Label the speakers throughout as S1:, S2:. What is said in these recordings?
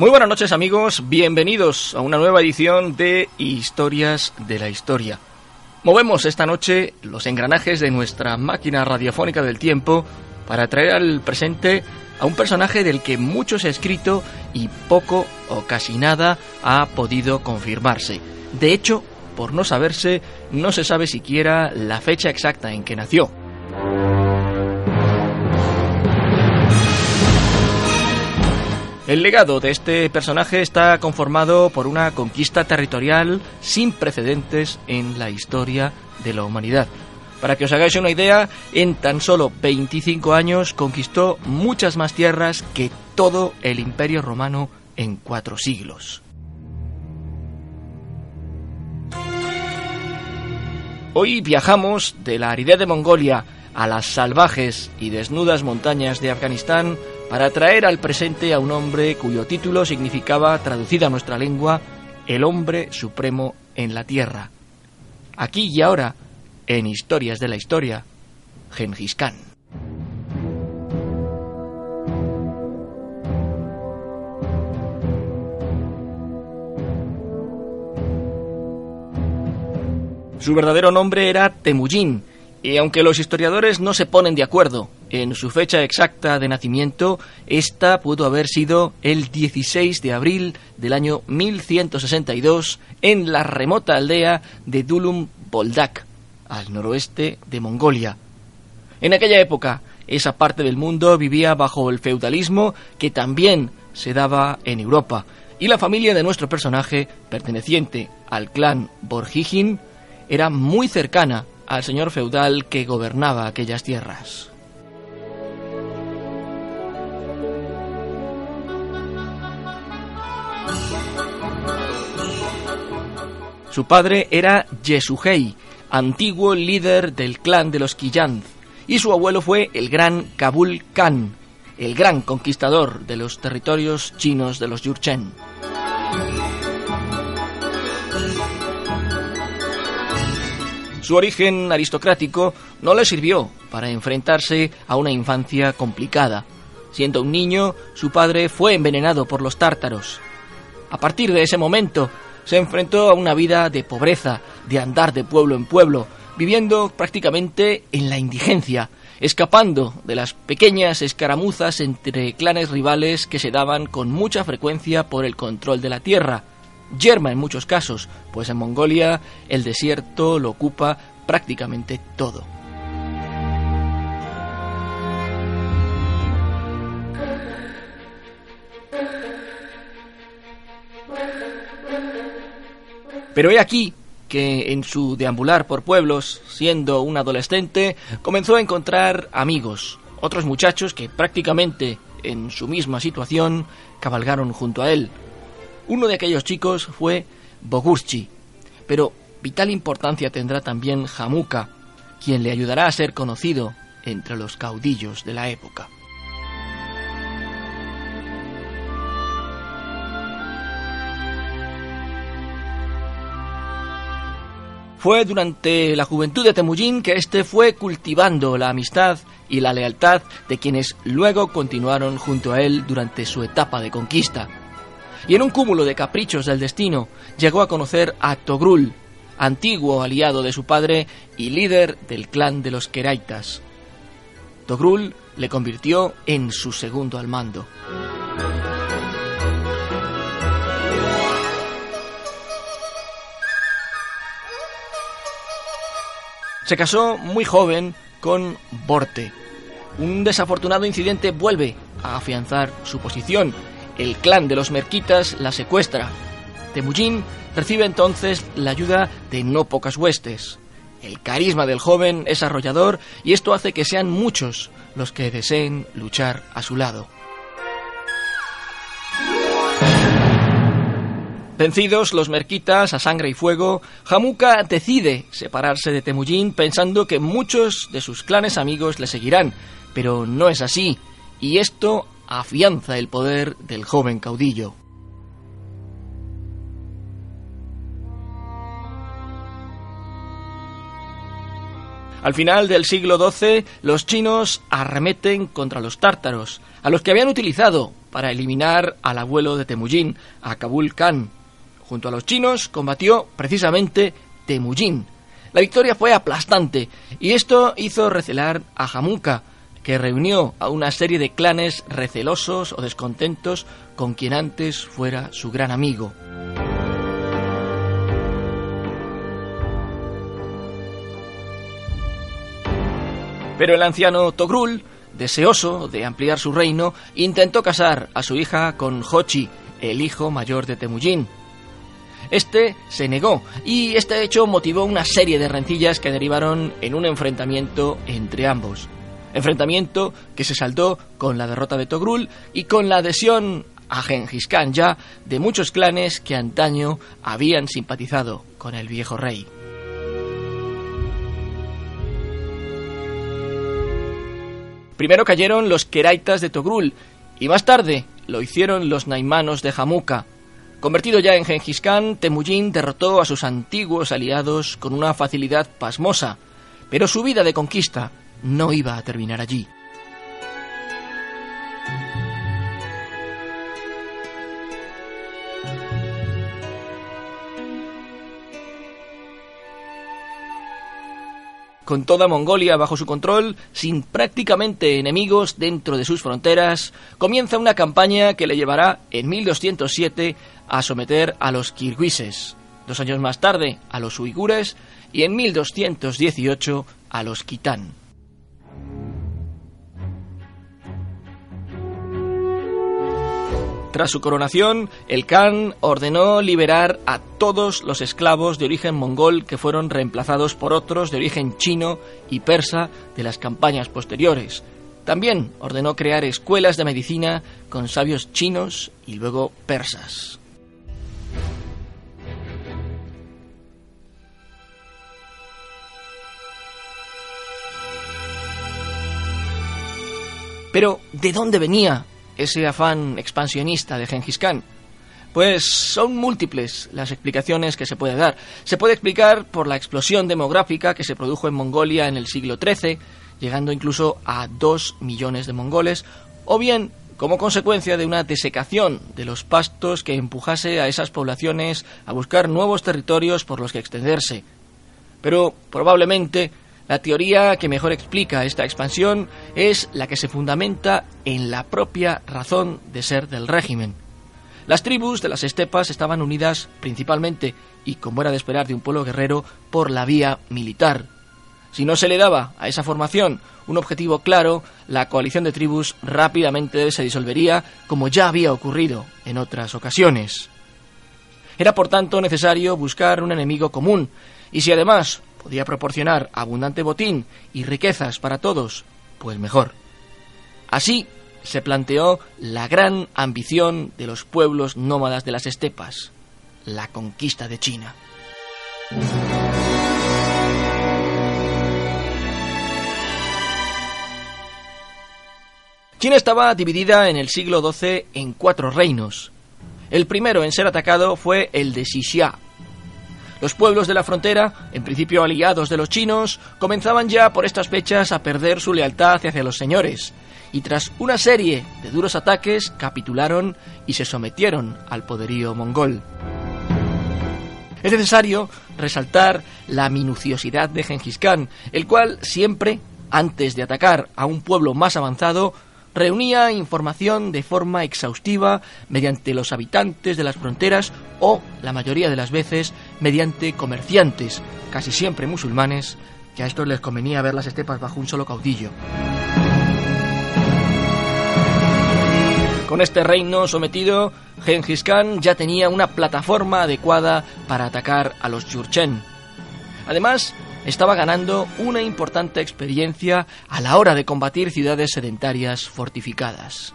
S1: Muy buenas noches amigos, bienvenidos a una nueva edición de Historias de la Historia. Movemos esta noche los engranajes de nuestra máquina radiofónica del tiempo para traer al presente a un personaje del que mucho se ha escrito y poco o casi nada ha podido confirmarse. De hecho, por no saberse, no se sabe siquiera la fecha exacta en que nació. El legado de este personaje está conformado por una conquista territorial sin precedentes en la historia de la humanidad. Para que os hagáis una idea, en tan solo 25 años conquistó muchas más tierras que todo el imperio romano en cuatro siglos. Hoy viajamos de la aridez de Mongolia a las salvajes y desnudas montañas de Afganistán para traer al presente a un hombre cuyo título significaba, traducida a nuestra lengua, el hombre supremo en la tierra. Aquí y ahora, en Historias de la Historia, Gengis Khan. Su verdadero nombre era Temujin, y aunque los historiadores no se ponen de acuerdo en su fecha exacta de nacimiento, esta pudo haber sido el 16 de abril del año 1162 en la remota aldea de Dulum Boldak, al noroeste de Mongolia. En aquella época, esa parte del mundo vivía bajo el feudalismo que también se daba en Europa, y la familia de nuestro personaje, perteneciente al clan Borjigin, era muy cercana al señor feudal que gobernaba aquellas tierras. Su padre era Yesugei, antiguo líder del clan de los Qiyan, y su abuelo fue el gran Kabul Khan, el gran conquistador de los territorios chinos de los Yurchen. Su origen aristocrático no le sirvió para enfrentarse a una infancia complicada. Siendo un niño, su padre fue envenenado por los tártaros. A partir de ese momento, se enfrentó a una vida de pobreza, de andar de pueblo en pueblo, viviendo prácticamente en la indigencia, escapando de las pequeñas escaramuzas entre clanes rivales que se daban con mucha frecuencia por el control de la tierra, yerma en muchos casos, pues en Mongolia el desierto lo ocupa prácticamente todo. Pero he aquí que en su deambular por pueblos, siendo un adolescente, comenzó a encontrar amigos, otros muchachos que prácticamente en su misma situación cabalgaron junto a él, uno de aquellos chicos fue Bogurchi, pero vital importancia tendrá también Jamuka, quien le ayudará a ser conocido entre los caudillos de la época. Fue durante la juventud de Temujin que éste fue cultivando la amistad y la lealtad de quienes luego continuaron junto a él durante su etapa de conquista y en un cúmulo de caprichos del destino llegó a conocer a Togrul, antiguo aliado de su padre y líder del clan de los Keraitas. Togrul le convirtió en su segundo al mando. Se casó muy joven con Borte. Un desafortunado incidente vuelve a afianzar su posición. El clan de los Merquitas la secuestra. Temujin recibe entonces la ayuda de no pocas huestes. El carisma del joven es arrollador y esto hace que sean muchos los que deseen luchar a su lado. Vencidos los merquitas a sangre y fuego, Jamuka decide separarse de Temujin pensando que muchos de sus clanes amigos le seguirán, pero no es así, y esto afianza el poder del joven caudillo. Al final del siglo XII, los chinos arremeten contra los tártaros, a los que habían utilizado para eliminar al abuelo de Temujin, a Kabul Khan. Junto a los chinos combatió precisamente Temujin. La victoria fue aplastante y esto hizo recelar a Jamuka, que reunió a una serie de clanes recelosos o descontentos con quien antes fuera su gran amigo. Pero el anciano Togrul, deseoso de ampliar su reino, intentó casar a su hija con Hochi, el hijo mayor de Temujin. Este se negó y este hecho motivó una serie de rencillas que derivaron en un enfrentamiento entre ambos. Enfrentamiento que se saldó con la derrota de Togrul y con la adhesión a Genghis Khan ya de muchos clanes que antaño habían simpatizado con el viejo rey. Primero cayeron los Keraitas de Togrul y más tarde lo hicieron los Naimanos de Jamuka. Convertido ya en Genghis Khan, Temujin derrotó a sus antiguos aliados con una facilidad pasmosa, pero su vida de conquista no iba a terminar allí. Con toda Mongolia bajo su control, sin prácticamente enemigos dentro de sus fronteras, comienza una campaña que le llevará en 1207 a someter a los kirguises, dos años más tarde a los uigures y en 1218 a los kitán. Tras su coronación, el Khan ordenó liberar a todos los esclavos de origen mongol que fueron reemplazados por otros de origen chino y persa de las campañas posteriores. También ordenó crear escuelas de medicina con sabios chinos y luego persas. Pero, ¿de dónde venía ese afán expansionista de Genghis Khan? Pues son múltiples las explicaciones que se puede dar. Se puede explicar por la explosión demográfica que se produjo en Mongolia en el siglo XIII, llegando incluso a dos millones de mongoles, o bien como consecuencia de una desecación de los pastos que empujase a esas poblaciones a buscar nuevos territorios por los que extenderse. Pero probablemente la teoría que mejor explica esta expansión es la que se fundamenta en la propia razón de ser del régimen. Las tribus de las estepas estaban unidas principalmente, y como era de esperar de un pueblo guerrero, por la vía militar. Si no se le daba a esa formación un objetivo claro, la coalición de tribus rápidamente se disolvería, como ya había ocurrido en otras ocasiones. Era por tanto necesario buscar un enemigo común, y si además podía proporcionar abundante botín y riquezas para todos, pues mejor. Así se planteó la gran ambición de los pueblos nómadas de las estepas, la conquista de China. China estaba dividida en el siglo XII en cuatro reinos. El primero en ser atacado fue el de Xixia, los pueblos de la frontera, en principio aliados de los chinos, comenzaban ya por estas fechas a perder su lealtad hacia los señores, y tras una serie de duros ataques capitularon y se sometieron al poderío mongol. Es necesario resaltar la minuciosidad de Genghis Khan, el cual siempre, antes de atacar a un pueblo más avanzado, reunía información de forma exhaustiva mediante los habitantes de las fronteras o, la mayoría de las veces, mediante comerciantes, casi siempre musulmanes, que a estos les convenía ver las estepas bajo un solo caudillo. Con este reino sometido, Genghis Khan ya tenía una plataforma adecuada para atacar a los Jurchen. Además, estaba ganando una importante experiencia a la hora de combatir ciudades sedentarias fortificadas.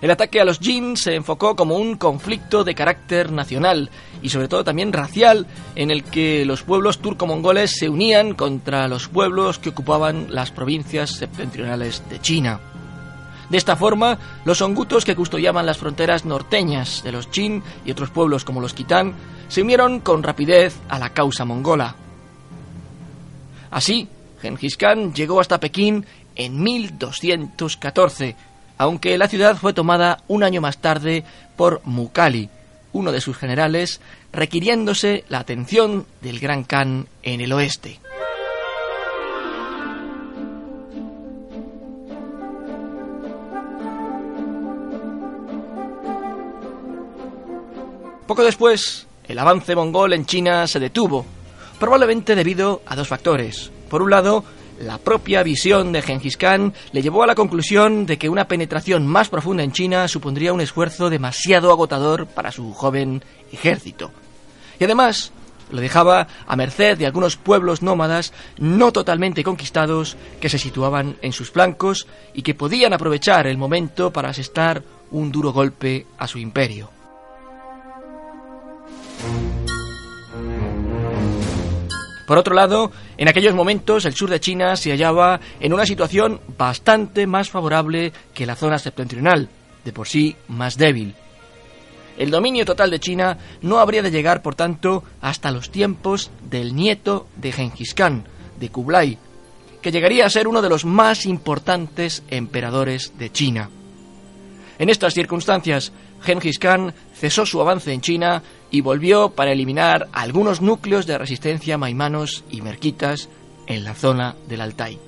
S1: El ataque a los Jin se enfocó como un conflicto de carácter nacional y sobre todo también racial en el que los pueblos turco-mongoles se unían contra los pueblos que ocupaban las provincias septentrionales de China. De esta forma, los ongutos que custodiaban las fronteras norteñas de los Jin y otros pueblos como los Kitán se unieron con rapidez a la causa mongola. Así, Genghis Khan llegó hasta Pekín en 1214 aunque la ciudad fue tomada un año más tarde por Mukali, uno de sus generales, requiriéndose la atención del Gran Khan en el oeste. Poco después, el avance mongol en China se detuvo, probablemente debido a dos factores. Por un lado, la propia visión de Genghis Khan le llevó a la conclusión de que una penetración más profunda en China supondría un esfuerzo demasiado agotador para su joven ejército. Y además, lo dejaba a merced de algunos pueblos nómadas no totalmente conquistados que se situaban en sus flancos y que podían aprovechar el momento para asestar un duro golpe a su imperio. Por otro lado, en aquellos momentos el sur de China se hallaba en una situación bastante más favorable que la zona septentrional, de por sí más débil. El dominio total de China no habría de llegar, por tanto, hasta los tiempos del nieto de Genghis Khan, de Kublai, que llegaría a ser uno de los más importantes emperadores de China. En estas circunstancias, Genghis Khan cesó su avance en China y volvió para eliminar algunos núcleos de resistencia maimanos y merquitas en la zona del Altai.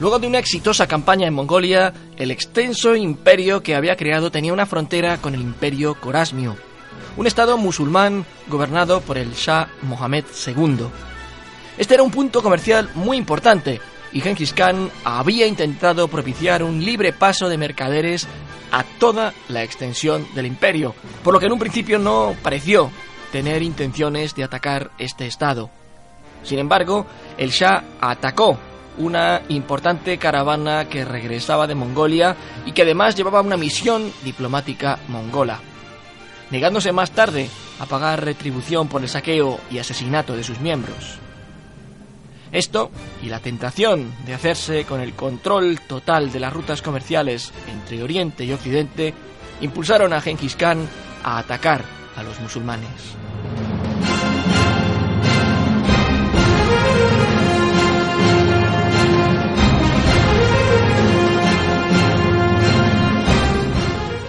S1: Luego de una exitosa campaña en Mongolia, el extenso imperio que había creado tenía una frontera con el imperio Corasmio, un estado musulmán gobernado por el Shah Mohammed II. Este era un punto comercial muy importante, y Genghis Khan había intentado propiciar un libre paso de mercaderes a toda la extensión del imperio, por lo que en un principio no pareció tener intenciones de atacar este estado. Sin embargo, el Shah atacó una importante caravana que regresaba de Mongolia y que además llevaba una misión diplomática mongola, negándose más tarde a pagar retribución por el saqueo y asesinato de sus miembros. Esto y la tentación de hacerse con el control total de las rutas comerciales entre Oriente y Occidente impulsaron a Genghis Khan a atacar a los musulmanes.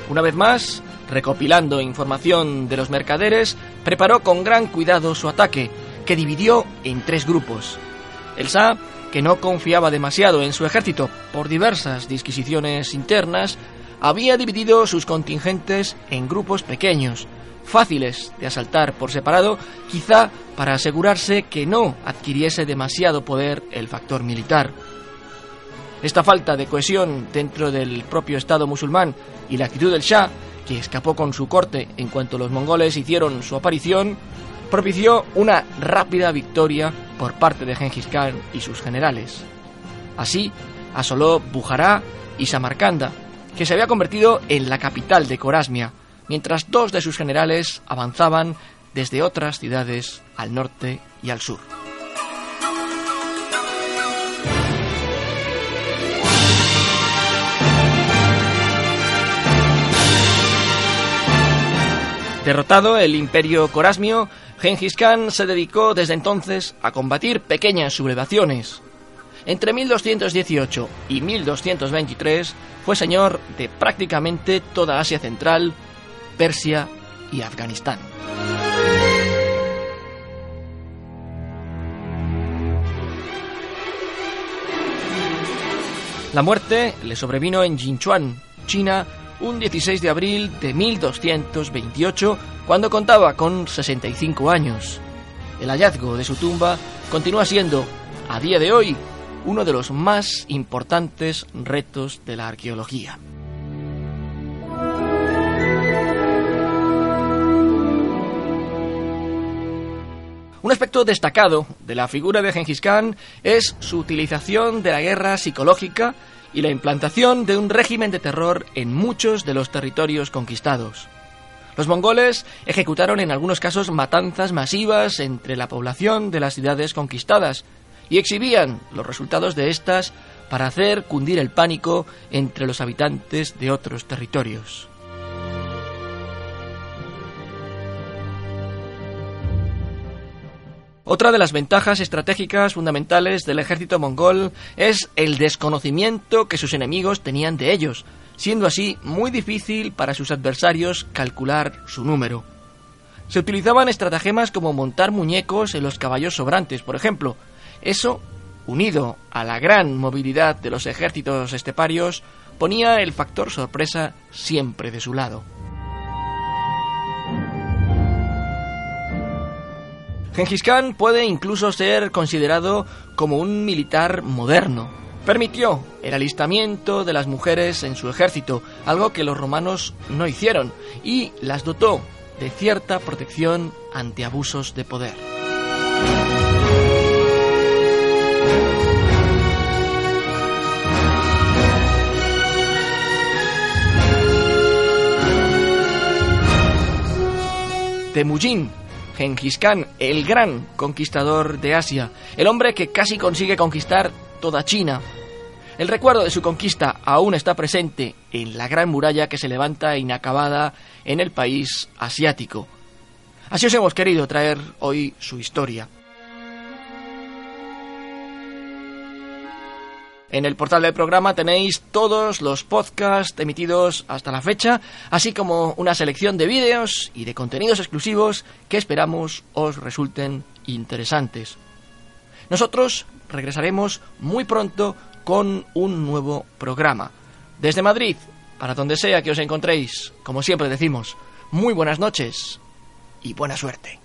S1: Una vez más, recopilando información de los mercaderes, preparó con gran cuidado su ataque, que dividió en tres grupos, el Shah, que no confiaba demasiado en su ejército por diversas disquisiciones internas, había dividido sus contingentes en grupos pequeños, fáciles de asaltar por separado, quizá para asegurarse que no adquiriese demasiado poder el factor militar. Esta falta de cohesión dentro del propio Estado musulmán y la actitud del Shah, que escapó con su corte en cuanto los mongoles hicieron su aparición, propició una rápida victoria por parte de Genghis Khan y sus generales. Así, asoló Bujará y Samarcanda, que se había convertido en la capital de Corasmia, mientras dos de sus generales avanzaban desde otras ciudades al norte y al sur. Derrotado el imperio corasmio, Genghis Khan se dedicó desde entonces a combatir pequeñas sublevaciones. Entre 1218 y 1223 fue señor de prácticamente toda Asia Central, Persia y Afganistán. La muerte le sobrevino en Jinchuan, China, un 16 de abril de 1228, cuando contaba con 65 años. El hallazgo de su tumba continúa siendo, a día de hoy, uno de los más importantes retos de la arqueología. Un aspecto destacado de la figura de Genghis Khan es su utilización de la guerra psicológica y la implantación de un régimen de terror en muchos de los territorios conquistados. Los mongoles ejecutaron en algunos casos matanzas masivas entre la población de las ciudades conquistadas y exhibían los resultados de estas para hacer cundir el pánico entre los habitantes de otros territorios. Otra de las ventajas estratégicas fundamentales del ejército mongol es el desconocimiento que sus enemigos tenían de ellos, siendo así muy difícil para sus adversarios calcular su número. Se utilizaban estratagemas como montar muñecos en los caballos sobrantes, por ejemplo. Eso, unido a la gran movilidad de los ejércitos esteparios, ponía el factor sorpresa siempre de su lado. Genghis Khan puede incluso ser considerado como un militar moderno. Permitió el alistamiento de las mujeres en su ejército, algo que los romanos no hicieron, y las dotó de cierta protección ante abusos de poder. Temujin Genghis Khan, el gran conquistador de Asia, el hombre que casi consigue conquistar toda China. El recuerdo de su conquista aún está presente en la gran muralla que se levanta inacabada en el país asiático. Así os hemos querido traer hoy su historia. En el portal del programa tenéis todos los podcasts emitidos hasta la fecha, así como una selección de vídeos y de contenidos exclusivos que esperamos os resulten interesantes. Nosotros regresaremos muy pronto con un nuevo programa. Desde Madrid, para donde sea que os encontréis, como siempre decimos, muy buenas noches y buena suerte.